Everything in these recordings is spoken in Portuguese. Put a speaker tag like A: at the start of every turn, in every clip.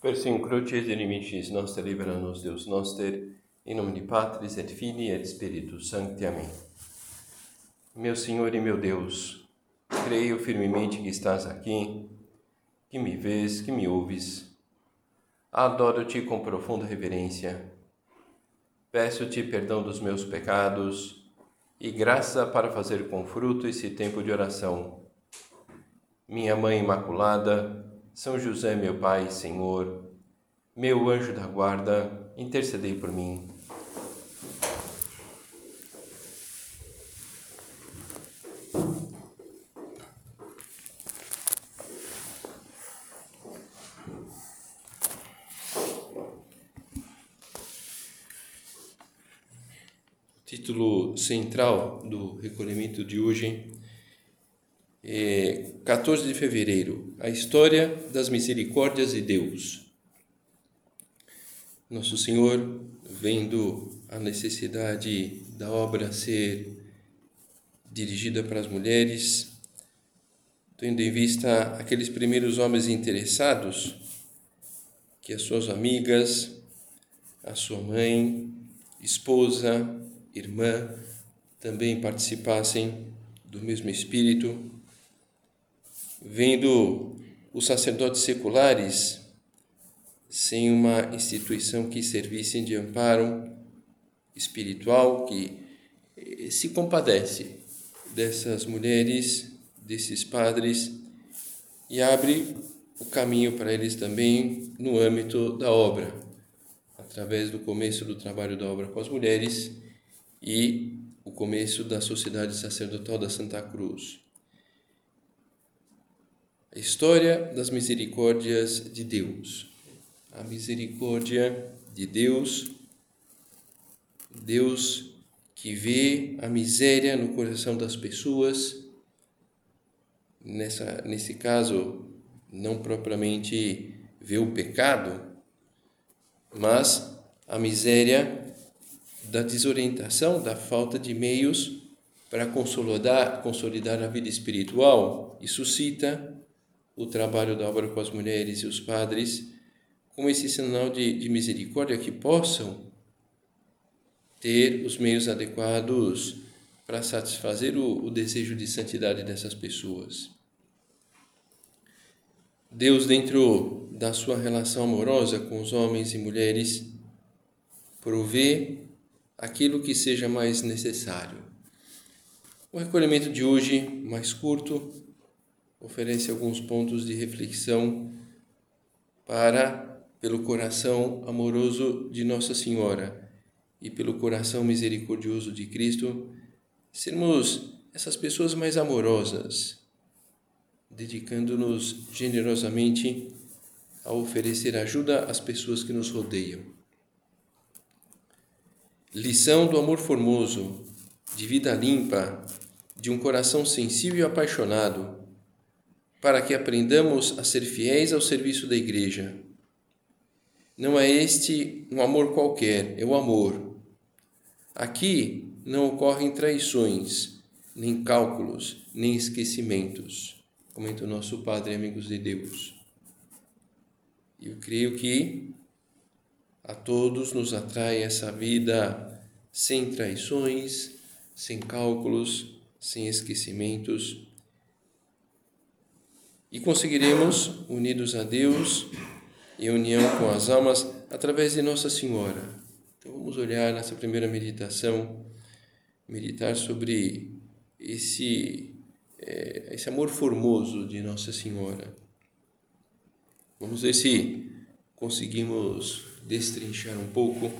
A: Persim crucis inimicis noster libera nos Deus noster, em nome de Patris et Filii et Spiritus Sancti. Amém. Meu Senhor e meu Deus, creio firmemente que estás aqui, que me vês, que me ouves. Adoro-te com profunda reverência. Peço-te perdão dos meus pecados e graça para fazer com fruto esse tempo de oração. Minha Mãe Imaculada, são José, meu Pai Senhor, meu anjo da guarda, intercedei por mim. Título central do recolhimento de hoje 14 de fevereiro, a história das misericórdias de Deus. Nosso Senhor, vendo a necessidade da obra ser dirigida para as mulheres, tendo em vista aqueles primeiros homens interessados, que as suas amigas, a sua mãe, esposa, irmã, também participassem do mesmo espírito, vendo os sacerdotes seculares sem uma instituição que servisse de amparo espiritual, que eh, se compadece dessas mulheres, desses padres e abre o caminho para eles também no âmbito da obra, através do começo do trabalho da obra com as mulheres e o começo da Sociedade Sacerdotal da Santa Cruz. A história das misericórdias de Deus. A misericórdia de Deus, Deus que vê a miséria no coração das pessoas, nessa, nesse caso, não propriamente vê o pecado, mas a miséria da desorientação, da falta de meios para consolidar, consolidar a vida espiritual. E suscita o trabalho da obra com as mulheres e os padres como esse sinal de, de misericórdia que possam ter os meios adequados para satisfazer o, o desejo de santidade dessas pessoas. Deus, dentro da sua relação amorosa com os homens e mulheres, provê aquilo que seja mais necessário. O recolhimento de hoje, mais curto, oferece alguns pontos de reflexão para, pelo coração amoroso de Nossa Senhora e pelo coração misericordioso de Cristo, sermos essas pessoas mais amorosas, dedicando-nos generosamente a oferecer ajuda às pessoas que nos rodeiam. Lição do amor formoso, de vida limpa, de um coração sensível e apaixonado para que aprendamos a ser fiéis ao serviço da Igreja. Não é este um amor qualquer, é o amor. Aqui não ocorrem traições, nem cálculos, nem esquecimentos, comenta o nosso Padre Amigos de Deus. Eu creio que a todos nos atrai essa vida sem traições, sem cálculos, sem esquecimentos e conseguiremos, unidos a Deus, em união com as almas, através de Nossa Senhora. Então vamos olhar nessa primeira meditação, meditar sobre esse, é, esse amor formoso de Nossa Senhora. Vamos ver se conseguimos destrinchar um pouco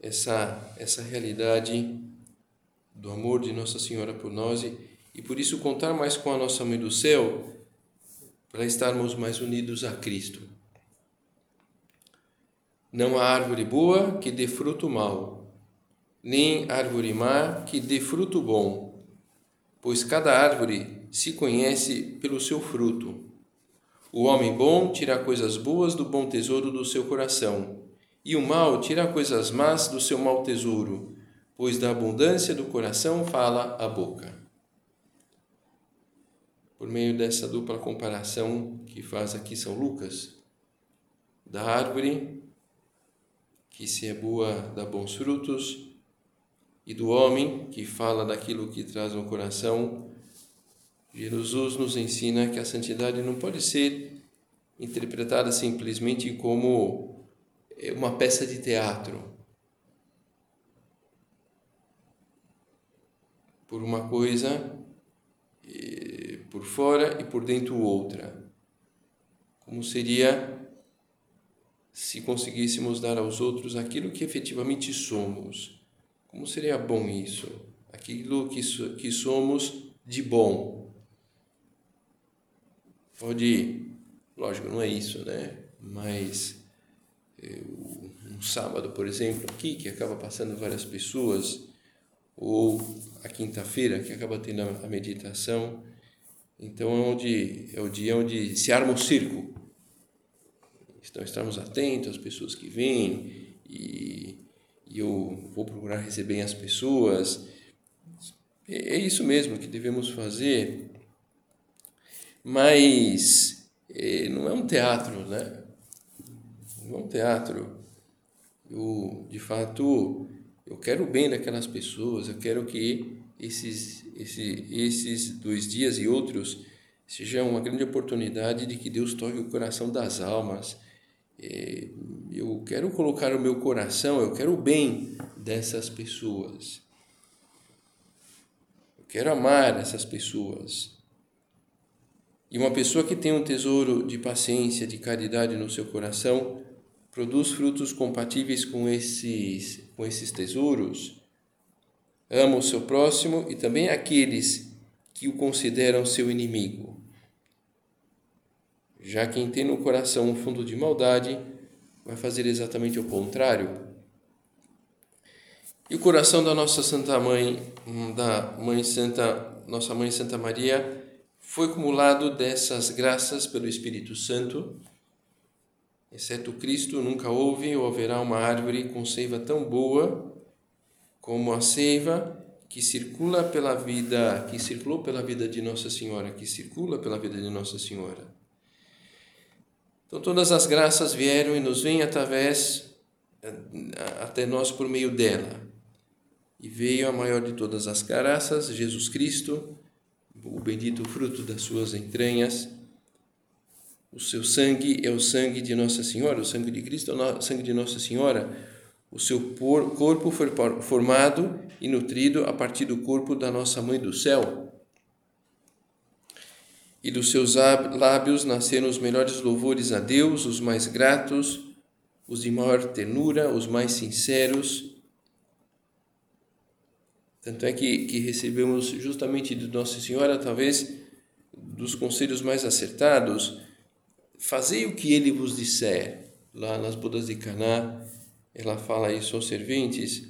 A: essa, essa realidade do amor de Nossa Senhora por nós e, e por isso contar mais com a nossa Mãe do Céu para estarmos mais unidos a Cristo. Não há árvore boa que dê fruto mau, nem árvore má que dê fruto bom, pois cada árvore se conhece pelo seu fruto. O homem bom tira coisas boas do bom tesouro do seu coração, e o mau tira coisas más do seu mau tesouro, pois da abundância do coração fala a boca por meio dessa dupla comparação que faz aqui São Lucas, da árvore, que se é boa dá bons frutos, e do homem, que fala daquilo que traz no coração. Jesus nos ensina que a santidade não pode ser interpretada simplesmente como uma peça de teatro. Por uma coisa por fora e por dentro outra. Como seria se conseguíssemos dar aos outros aquilo que efetivamente somos? Como seria bom isso? Aquilo que, que somos de bom. Pode, lógico, não é isso, né? Mas um sábado, por exemplo, aqui, que acaba passando várias pessoas, ou a quinta-feira, que acaba tendo a meditação, então é, onde, é o dia onde se arma o circo. Então estamos atentos às pessoas que vêm e, e eu vou procurar receber as pessoas. É, é isso mesmo que devemos fazer, mas é, não é um teatro, né? Não é um teatro. Eu, de fato, eu quero o bem daquelas pessoas, eu quero que esses, esse, esses dois dias e outros seja uma grande oportunidade de que Deus toque o coração das almas. É, eu quero colocar o meu coração, eu quero o bem dessas pessoas. Eu quero amar essas pessoas. E uma pessoa que tem um tesouro de paciência, de caridade no seu coração, produz frutos compatíveis com esses, com esses tesouros ama o seu próximo e também aqueles que o consideram seu inimigo. Já quem tem no coração um fundo de maldade vai fazer exatamente o contrário. E o coração da nossa Santa Mãe, da Mãe Santa, nossa Mãe Santa Maria, foi acumulado dessas graças pelo Espírito Santo. Exceto Cristo, nunca houve ou haverá uma árvore com seiva tão boa como a seiva que circula pela vida, que circulou pela vida de Nossa Senhora, que circula pela vida de Nossa Senhora. Então todas as graças vieram e nos vêm através até nós por meio dela. E veio a maior de todas as graças, Jesus Cristo, o bendito fruto das suas entranhas. O seu sangue é o sangue de Nossa Senhora, o sangue de Cristo é o sangue de Nossa Senhora o seu corpo foi formado e nutrido a partir do corpo da nossa Mãe do Céu. E dos seus lábios nasceram os melhores louvores a Deus, os mais gratos, os de maior ternura, os mais sinceros. Tanto é que, que recebemos justamente de Nossa Senhora, talvez, dos conselhos mais acertados, fazei o que ele vos disser, lá nas bodas de Caná, ela fala isso aos serventes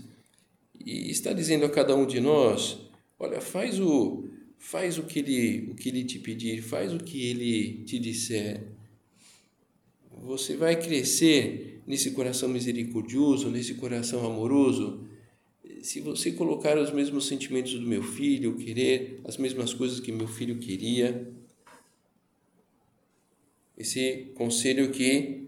A: e está dizendo a cada um de nós: olha, faz o faz o que ele o que ele te pedir, faz o que ele te disser. Você vai crescer nesse coração misericordioso, nesse coração amoroso. Se você colocar os mesmos sentimentos do meu filho, querer as mesmas coisas que meu filho queria, esse conselho que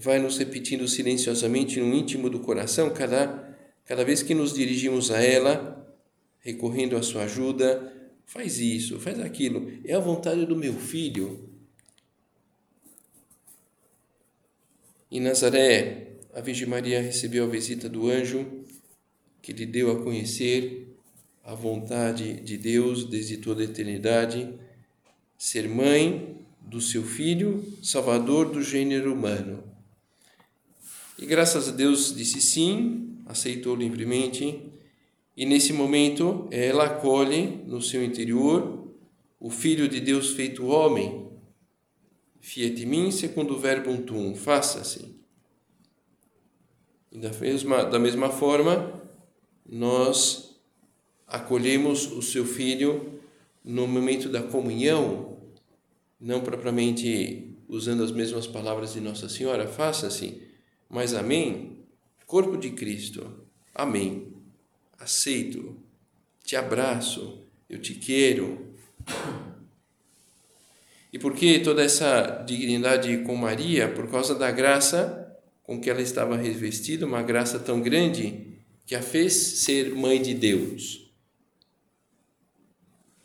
A: vai nos repetindo silenciosamente no íntimo do coração cada, cada vez que nos dirigimos a ela, recorrendo à sua ajuda. Faz isso, faz aquilo. É a vontade do meu filho. Em Nazaré, a Virgem Maria recebeu a visita do anjo que lhe deu a conhecer a vontade de Deus desde toda a eternidade, ser mãe do seu filho, salvador do gênero humano. E graças a Deus disse sim, aceitou livremente. E nesse momento ela acolhe no seu interior o Filho de Deus feito homem. Fiat mim segundo o verbo tum, faça-se. Da mesma, da mesma forma, nós acolhemos o seu Filho no momento da comunhão, não propriamente usando as mesmas palavras de Nossa Senhora, faça-se, mas amém? Corpo de Cristo, amém. Aceito, te abraço, eu te quero. E por que toda essa dignidade com Maria? Por causa da graça com que ela estava revestida, uma graça tão grande que a fez ser mãe de Deus.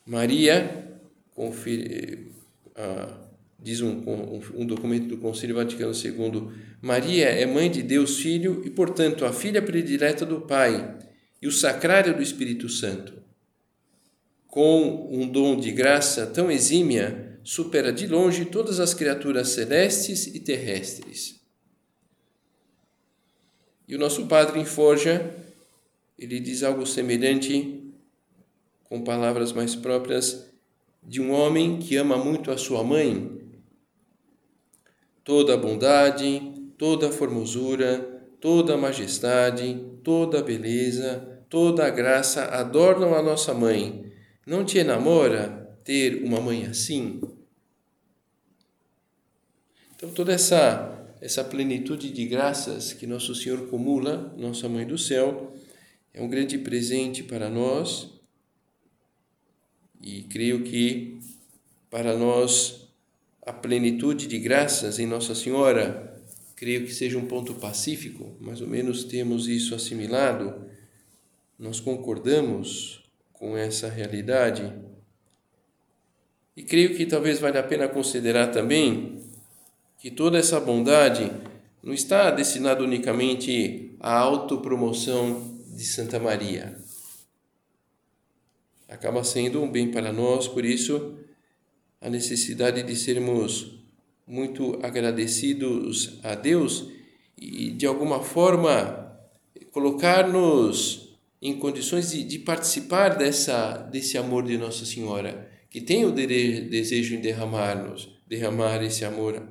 A: Maria, confere, ah, diz um, um, um, documento do Concílio Vaticano II, Maria é mãe de Deus Filho e, portanto, a filha predileta do Pai e o sacrário do Espírito Santo. Com um dom de graça tão exímia, supera de longe todas as criaturas celestes e terrestres. E o nosso padre em Forja, ele diz algo semelhante, com palavras mais próprias, de um homem que ama muito a sua mãe. Toda a bondade, toda a formosura, toda a majestade, toda a beleza, toda a graça adornam a nossa mãe. Não te enamora ter uma mãe assim? Então, toda essa, essa plenitude de graças que Nosso Senhor acumula, Nossa Mãe do Céu, é um grande presente para nós e creio que para nós a plenitude de graças em Nossa Senhora creio que seja um ponto pacífico, mais ou menos temos isso assimilado, nós concordamos com essa realidade. E creio que talvez valha a pena considerar também que toda essa bondade não está destinada unicamente à autopromoção de Santa Maria. Acaba sendo um bem para nós, por isso a necessidade de sermos muito agradecidos a Deus e de alguma forma colocar-nos em condições de, de, participar dessa desse amor de Nossa Senhora, que tem o desejo em derramar-nos, derramar esse amor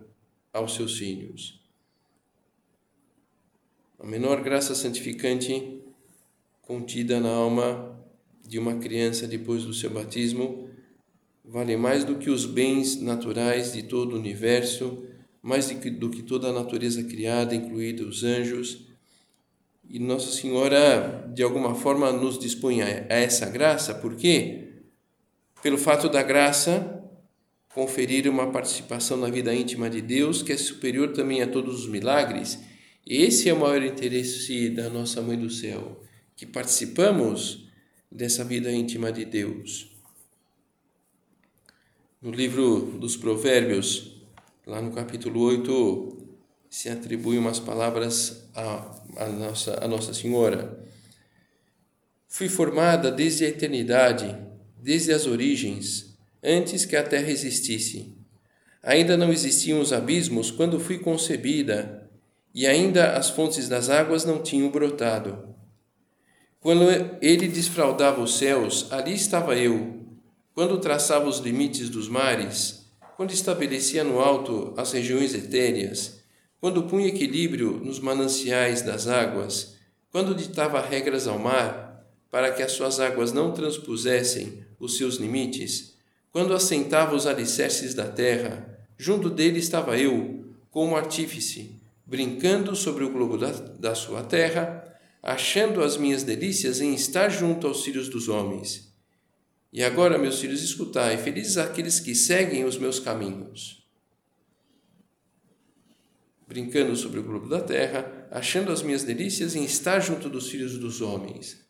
A: aos seus filhos. A menor graça santificante contida na alma de uma criança depois do seu batismo vale mais do que os bens naturais de todo o universo, mais do que toda a natureza criada, incluídos os anjos. E Nossa Senhora, de alguma forma, nos dispõe a essa graça, por quê? Pelo fato da graça conferir uma participação na vida íntima de Deus, que é superior também a todos os milagres. Esse é o maior interesse da nossa Mãe do Céu, que participamos dessa vida íntima de Deus. No livro dos Provérbios, lá no capítulo 8, se atribui umas palavras a, nossa, a Nossa Senhora. Fui formada desde a eternidade, desde as origens, antes que a terra existisse. Ainda não existiam os abismos quando fui concebida, e ainda as fontes das águas não tinham brotado. Quando ele desfraldava os céus, ali estava eu quando traçava os limites dos mares, quando estabelecia no alto as regiões etéreas, quando punha equilíbrio nos mananciais das águas, quando ditava regras ao mar para que as suas águas não transpusessem os seus limites, quando assentava os alicerces da terra, junto dele estava eu, como artífice, brincando sobre o globo da, da sua terra, achando as minhas delícias em estar junto aos filhos dos homens. E agora, meus filhos, escutai: felizes aqueles que seguem os meus caminhos. Brincando sobre o globo da terra, achando as minhas delícias em estar junto dos filhos dos homens,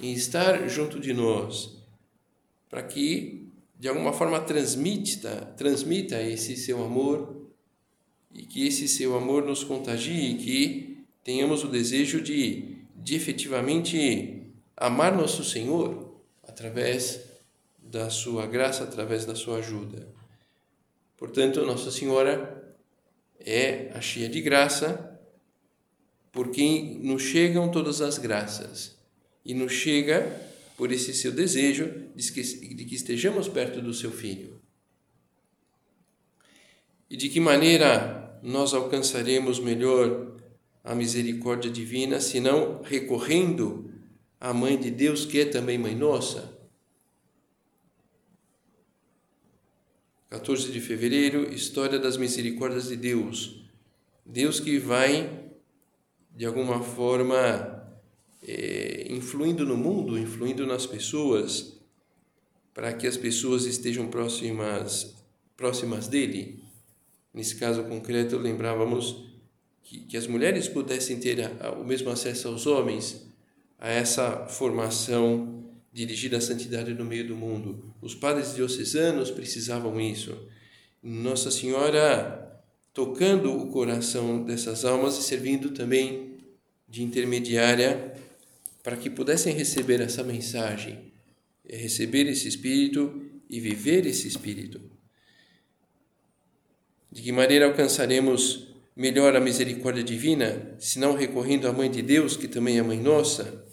A: em estar junto de nós, para que de alguma forma transmita, transmita esse seu amor e que esse seu amor nos contagie e que tenhamos o desejo de, de efetivamente amar nosso Senhor através da sua graça através da sua ajuda. Portanto, Nossa Senhora é a cheia de graça, por quem nos chegam todas as graças e nos chega por esse seu desejo de que, de que estejamos perto do seu Filho. E de que maneira nós alcançaremos melhor a misericórdia divina, se não recorrendo à Mãe de Deus, que é também Mãe Nossa? 14 de fevereiro, História das Misericórdias de Deus. Deus que vai, de alguma forma, é, influindo no mundo, influindo nas pessoas, para que as pessoas estejam próximas próximas dele. Nesse caso concreto, lembrávamos que, que as mulheres pudessem ter a, a, o mesmo acesso aos homens a essa formação dirigida à santidade no meio do mundo. Os padres diocesanos precisavam isso. Nossa Senhora tocando o coração dessas almas e servindo também de intermediária para que pudessem receber essa mensagem, receber esse espírito e viver esse espírito. De que maneira alcançaremos melhor a misericórdia divina, se não recorrendo à Mãe de Deus, que também é Mãe nossa?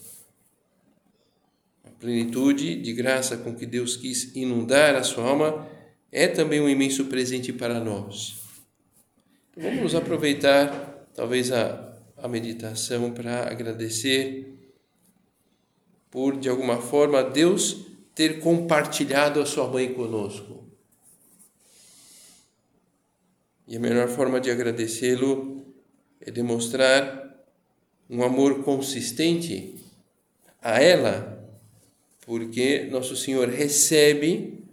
A: Plenitude de graça com que Deus quis inundar a sua alma é também um imenso presente para nós. Então, vamos aproveitar, talvez, a, a meditação para agradecer por, de alguma forma, Deus ter compartilhado a sua mãe conosco. E a melhor forma de agradecê-lo é demonstrar um amor consistente a ela, porque Nosso Senhor recebe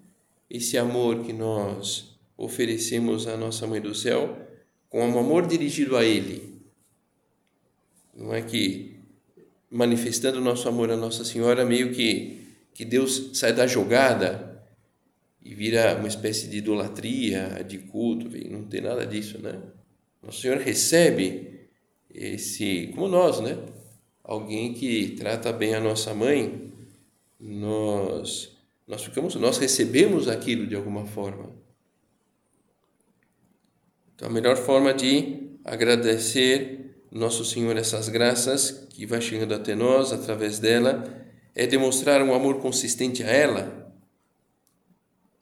A: esse amor que nós oferecemos à nossa Mãe do Céu com um amor dirigido a Ele. Não é que manifestando nosso amor a Nossa Senhora, meio que, que Deus sai da jogada e vira uma espécie de idolatria, de culto, não tem nada disso, né? Nosso Senhor recebe esse, como nós, né? Alguém que trata bem a nossa mãe, nós nós ficamos, nós recebemos aquilo de alguma forma. Então a melhor forma de agradecer nosso Senhor essas graças que vai chegando até nós através dela é demonstrar um amor consistente a ela,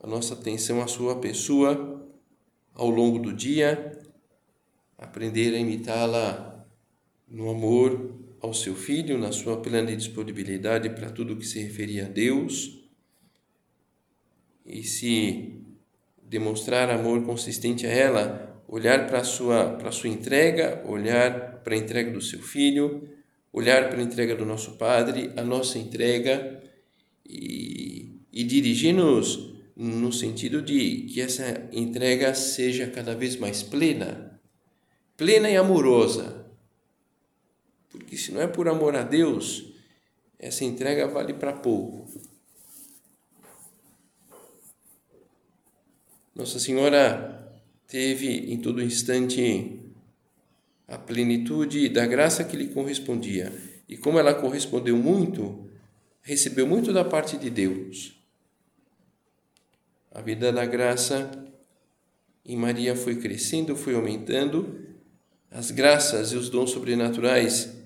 A: a nossa atenção à sua pessoa ao longo do dia, aprender a imitá-la no amor ao seu filho, na sua plena disponibilidade para tudo que se referia a Deus e se demonstrar amor consistente a ela, olhar para a sua, para a sua entrega, olhar para a entrega do seu filho, olhar para a entrega do nosso Padre, a nossa entrega e, e dirigir-nos no sentido de que essa entrega seja cada vez mais plena, plena e amorosa. Porque se não é por amor a Deus, essa entrega vale para pouco. Nossa Senhora teve em todo instante a plenitude da graça que lhe correspondia. E como ela correspondeu muito, recebeu muito da parte de Deus. A vida da graça em Maria foi crescendo, foi aumentando. As graças e os dons sobrenaturais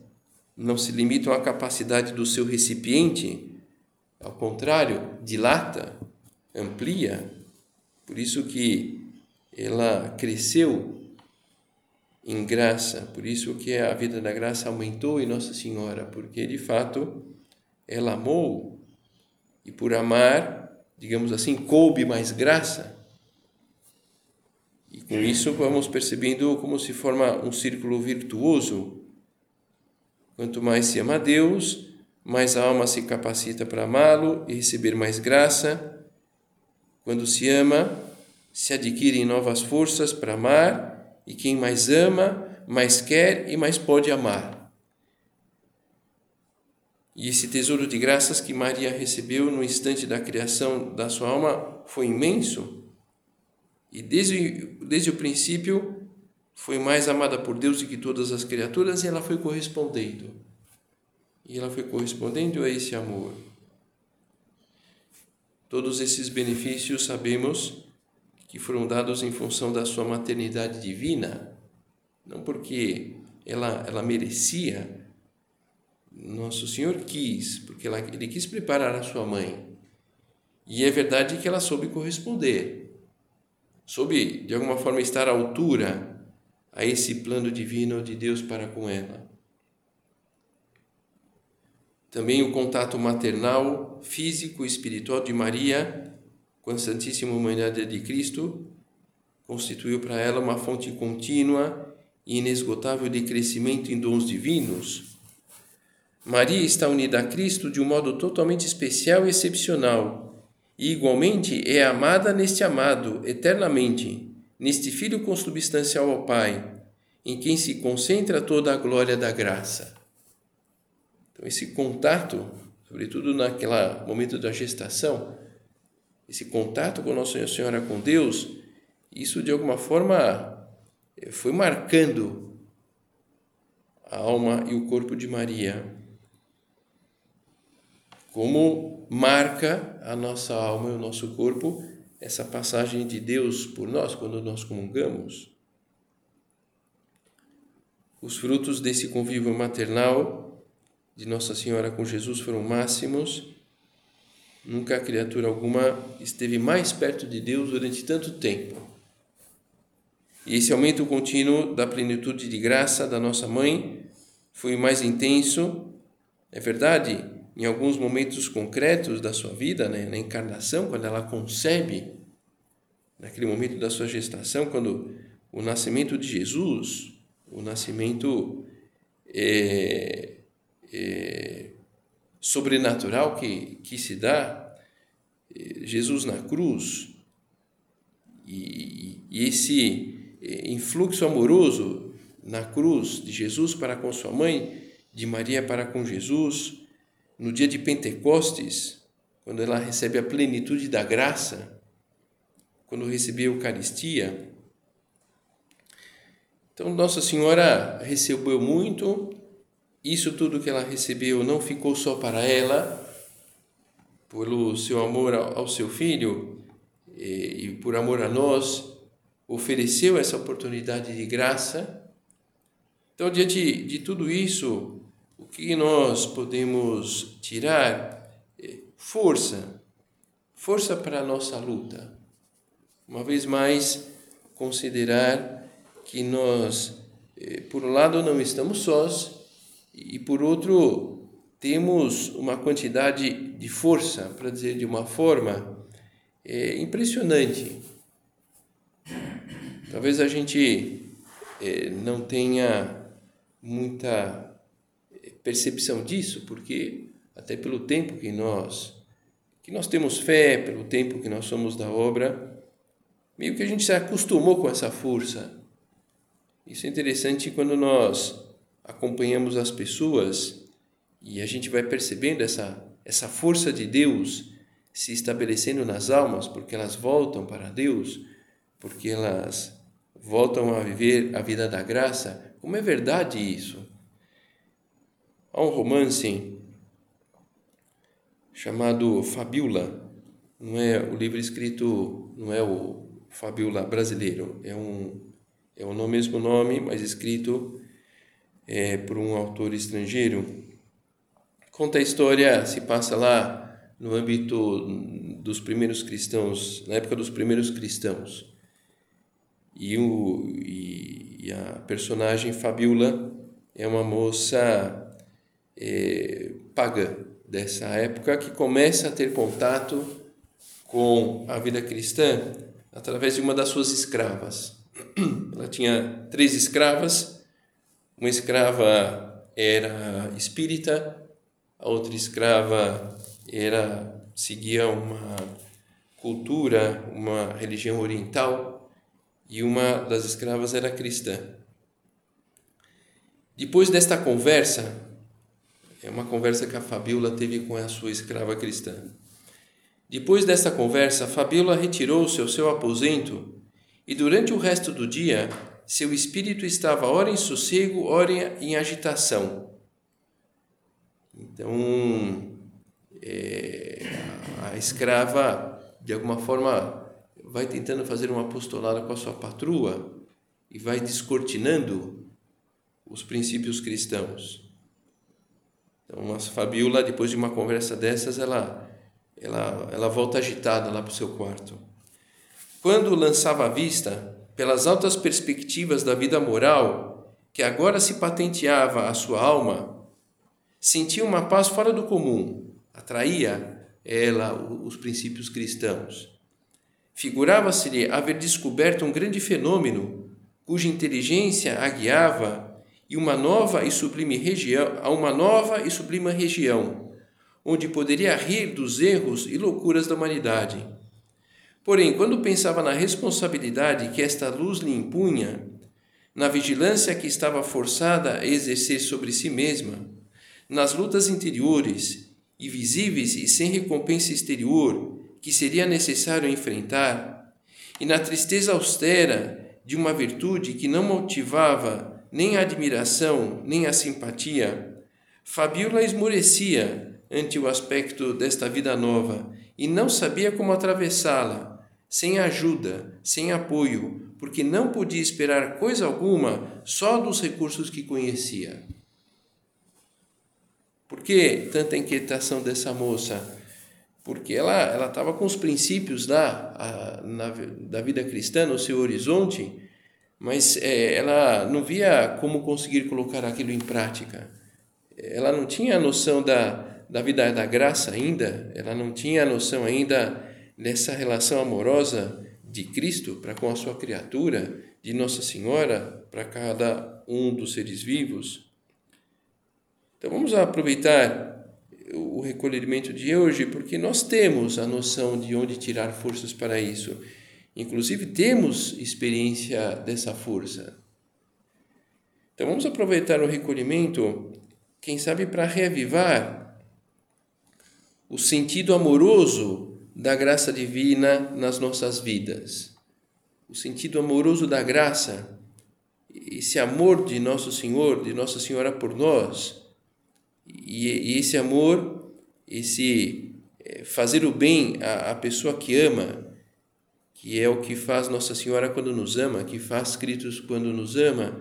A: não se limitam à capacidade do seu recipiente, ao contrário, dilata, amplia por isso que ela cresceu em graça, por isso que a vida da graça aumentou em Nossa Senhora, porque de fato ela amou e por amar, digamos assim, coube mais graça. E com isso vamos percebendo como se forma um círculo virtuoso. Quanto mais se ama a Deus, mais a alma se capacita para amá-lo e receber mais graça quando se ama, se adquirem novas forças para amar, e quem mais ama, mais quer e mais pode amar. E esse tesouro de graças que Maria recebeu no instante da criação da sua alma foi imenso. E desde, desde o princípio foi mais amada por Deus do que todas as criaturas e ela foi correspondendo. E ela foi correspondendo a esse amor. Todos esses benefícios sabemos que foram dados em função da sua maternidade divina, não porque ela, ela merecia. Nosso Senhor quis, porque ela, Ele quis preparar a sua mãe. E é verdade que ela soube corresponder, soube de alguma forma estar à altura a esse plano divino de Deus para com ela. Também o contato maternal, físico e espiritual de Maria com a Santíssima Humanidade de Cristo constituiu para ela uma fonte contínua e inesgotável de crescimento em dons divinos. Maria está unida a Cristo de um modo totalmente especial e excepcional, e igualmente é amada neste amado eternamente, neste Filho consubstancial ao Pai, em quem se concentra toda a glória da graça. Então, esse contato, sobretudo naquele momento da gestação, esse contato com Nossa Senhora, com Deus, isso de alguma forma foi marcando a alma e o corpo de Maria como marca a nossa alma e o nosso corpo essa passagem de Deus por nós quando nós comungamos. Os frutos desse convívio maternal de Nossa Senhora com Jesus foram máximos. Nunca criatura alguma esteve mais perto de Deus durante tanto tempo. E esse aumento contínuo da plenitude de graça da nossa mãe foi mais intenso, é verdade, em alguns momentos concretos da sua vida, né, na encarnação, quando ela concebe, naquele momento da sua gestação, quando o nascimento de Jesus, o nascimento é, é, sobrenatural que, que se dá, é, Jesus na cruz, e, e esse é, influxo amoroso na cruz de Jesus para com sua mãe, de Maria para com Jesus, no dia de Pentecostes, quando ela recebe a plenitude da graça, quando recebeu a Eucaristia. Então, Nossa Senhora recebeu muito, isso tudo que ela recebeu não ficou só para ela, pelo seu amor ao seu filho e por amor a nós, ofereceu essa oportunidade de graça. Então, diante de tudo isso, o que nós podemos tirar? É força, força para a nossa luta. Uma vez mais, considerar que nós, é, por um lado, não estamos sós e, por outro, temos uma quantidade de força, para dizer de uma forma é, impressionante. Talvez a gente é, não tenha muita percepção disso, porque até pelo tempo que nós que nós temos fé, pelo tempo que nós somos da obra, meio que a gente se acostumou com essa força. Isso é interessante quando nós acompanhamos as pessoas e a gente vai percebendo essa essa força de Deus se estabelecendo nas almas, porque elas voltam para Deus, porque elas voltam a viver a vida da graça. Como é verdade isso? Há um romance chamado Fabiola. Não é o livro escrito, não é o Fabiola brasileiro, é um é o mesmo nome, mas escrito é, por um autor estrangeiro. Conta a história, se passa lá no âmbito dos primeiros cristãos, na época dos primeiros cristãos. E, o, e, e a personagem Fabiola é uma moça eh, pagã dessa época que começa a ter contato com a vida cristã através de uma das suas escravas. Ela tinha três escravas, uma escrava era espírita, a outra escrava era seguia uma cultura, uma religião oriental e uma das escravas era cristã. Depois desta conversa, é uma conversa que a Fabiola teve com a sua escrava cristã. Depois dessa conversa, Fabiola retirou-se ao seu aposento e durante o resto do dia seu espírito estava ora em sossego, ora em agitação. Então, é, a escrava, de alguma forma, vai tentando fazer uma apostolada com a sua patroa e vai descortinando os princípios cristãos. Então, a Fabiola, depois de uma conversa dessas, ela, ela, ela volta agitada lá para o seu quarto. Quando lançava a vista, pelas altas perspectivas da vida moral, que agora se patenteava à sua alma, sentia uma paz fora do comum, atraía ela os princípios cristãos. Figurava-se-lhe haver descoberto um grande fenômeno, cuja inteligência a guiava e uma nova e sublime região, a uma nova e sublime região, onde poderia rir dos erros e loucuras da humanidade. Porém, quando pensava na responsabilidade que esta luz lhe impunha, na vigilância que estava forçada a exercer sobre si mesma, nas lutas interiores e visíveis e sem recompensa exterior que seria necessário enfrentar, e na tristeza austera de uma virtude que não motivava nem a admiração nem a simpatia, Fabiola esmorecia ante o aspecto desta vida nova e não sabia como atravessá-la, sem ajuda, sem apoio, porque não podia esperar coisa alguma só dos recursos que conhecia. Por que tanta inquietação dessa moça? Porque ela estava com os princípios da, a, na, da vida cristã no seu horizonte, mas é, ela não via como conseguir colocar aquilo em prática. Ela não tinha a noção da, da vida da graça ainda, ela não tinha a noção ainda dessa relação amorosa de Cristo para com a sua criatura, de Nossa Senhora para cada um dos seres vivos. Então vamos aproveitar o recolhimento de hoje porque nós temos a noção de onde tirar forças para isso. Inclusive temos experiência dessa força. Então vamos aproveitar o recolhimento, quem sabe para reavivar o sentido amoroso da graça divina nas nossas vidas. O sentido amoroso da graça, esse amor de nosso Senhor, de Nossa Senhora por nós, e, esse amor, esse é, fazer o bem à pessoa que ama, que é o que faz Nossa Senhora quando nos ama, que faz Cristo quando nos ama,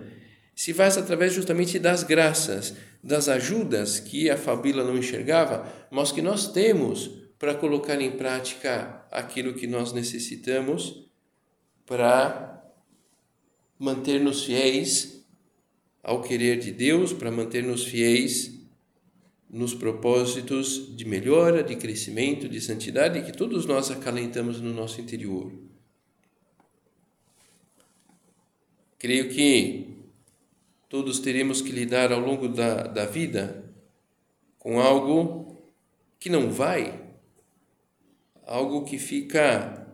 A: se faz através justamente das graças, das ajudas que a Fabíola não enxergava, mas que nós temos para colocar em prática aquilo que nós necessitamos para manter-nos fiéis ao querer de Deus, para manter-nos fiéis nos propósitos de melhora, de crescimento, de santidade que todos nós acalentamos no nosso interior. Creio que todos teremos que lidar ao longo da, da vida com algo que não vai, algo que fica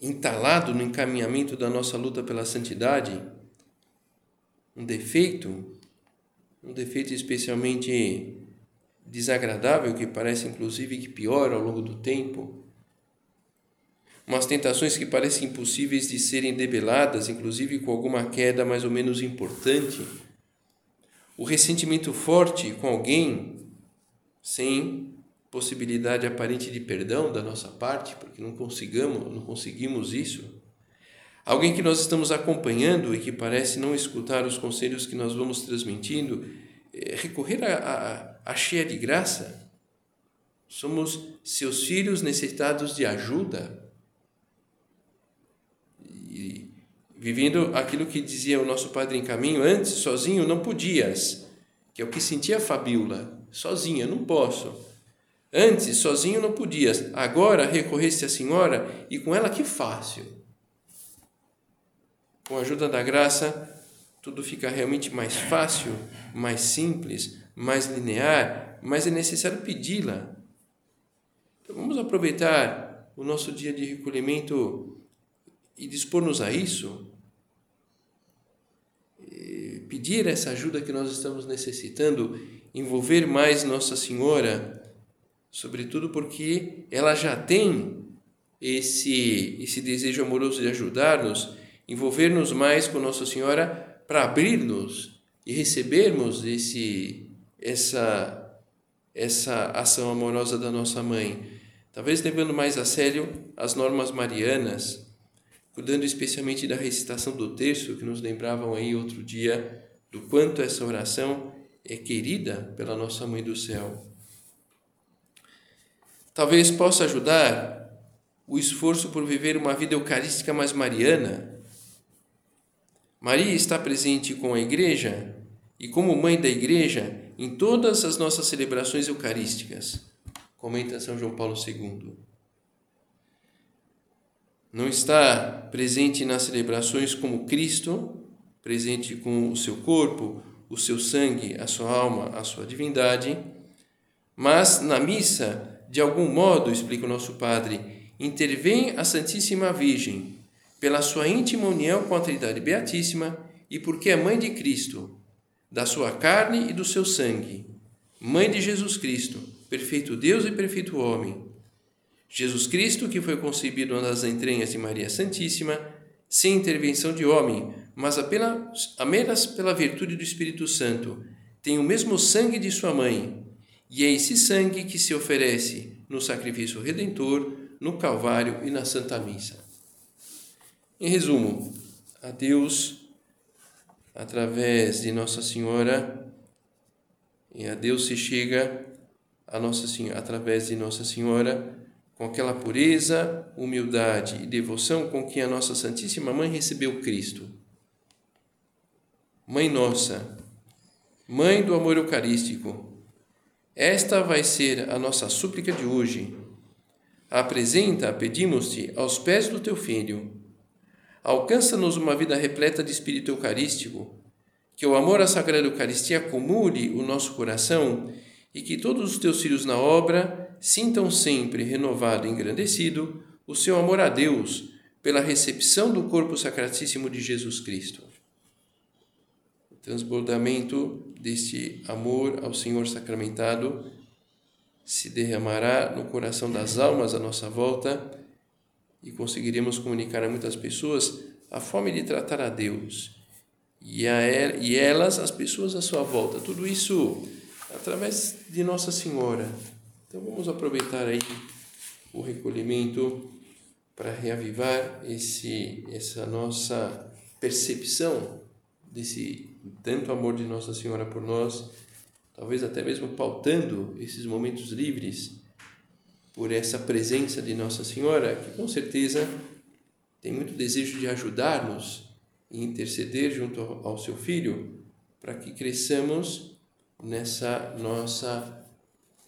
A: entalado no encaminhamento da nossa luta pela santidade, um defeito, um defeito especialmente desagradável que parece inclusive que piora ao longo do tempo, umas tentações que parecem impossíveis de serem debeladas, inclusive com alguma queda mais ou menos importante, o ressentimento forte com alguém sem possibilidade aparente de perdão da nossa parte, porque não consigamos, não conseguimos isso. Alguém que nós estamos acompanhando e que parece não escutar os conselhos que nós vamos transmitindo, é, recorrer a, a a cheia de graça. Somos seus filhos necessitados de ajuda. E vivendo aquilo que dizia o nosso Padre em caminho, antes sozinho não podias, que é o que sentia a Fabíola, sozinha não posso. Antes sozinho não podias, agora recorreste à Senhora e com ela que fácil. Com a ajuda da graça, tudo fica realmente mais fácil, mais simples, mais linear, mas é necessário pedi-la. Então vamos aproveitar o nosso dia de recolhimento e dispor-nos a isso. Pedir essa ajuda que nós estamos necessitando, envolver mais Nossa Senhora, sobretudo porque ela já tem esse, esse desejo amoroso de ajudar-nos, envolver-nos mais com Nossa Senhora para abrir-nos e recebermos esse essa essa ação amorosa da nossa mãe, talvez levando mais a sério as normas marianas, cuidando especialmente da recitação do terço que nos lembravam aí outro dia do quanto essa oração é querida pela nossa mãe do céu. Talvez possa ajudar o esforço por viver uma vida eucarística mais mariana. Maria está presente com a igreja e como mãe da igreja em todas as nossas celebrações eucarísticas, comenta São João Paulo II. Não está presente nas celebrações como Cristo, presente com o seu corpo, o seu sangue, a sua alma, a sua divindade, Mas na missa, de algum modo, explica o nosso Padre, intervém a Santíssima Virgem, pela sua íntima união com a Trindade Beatíssima e porque é mãe de Cristo, da sua carne e do seu sangue, mãe de Jesus Cristo, perfeito Deus e perfeito homem. Jesus Cristo, que foi concebido nas entranhas de Maria Santíssima, sem intervenção de homem, mas apenas, apenas pela virtude do Espírito Santo, tem o mesmo sangue de sua mãe, e é esse sangue que se oferece no sacrifício redentor, no Calvário e na Santa Missa. Em resumo, a Deus, através de Nossa Senhora, e a Deus se chega a Nossa Senhora, através de Nossa Senhora, com aquela pureza, humildade e devoção com que a nossa Santíssima Mãe recebeu Cristo. Mãe Nossa, Mãe do amor eucarístico, esta vai ser a nossa súplica de hoje. Apresenta, pedimos-te, aos pés do teu Filho. Alcança-nos uma vida repleta de espírito eucarístico, que o amor à Sagrada Eucaristia acumule o nosso coração e que todos os teus filhos na obra sintam sempre renovado e engrandecido o seu amor a Deus pela recepção do corpo sacratíssimo de Jesus Cristo transbordamento deste amor ao Senhor sacramentado se derramará no coração das almas à nossa volta e conseguiremos comunicar a muitas pessoas a fome de tratar a Deus e, a, e elas, as pessoas à sua volta. Tudo isso através de Nossa Senhora. Então vamos aproveitar aí o recolhimento para reavivar esse, essa nossa percepção desse tanto amor de Nossa Senhora por nós, talvez até mesmo pautando esses momentos livres por essa presença de Nossa Senhora, que com certeza tem muito desejo de ajudar-nos e interceder junto ao seu Filho para que cresçamos nessa nossa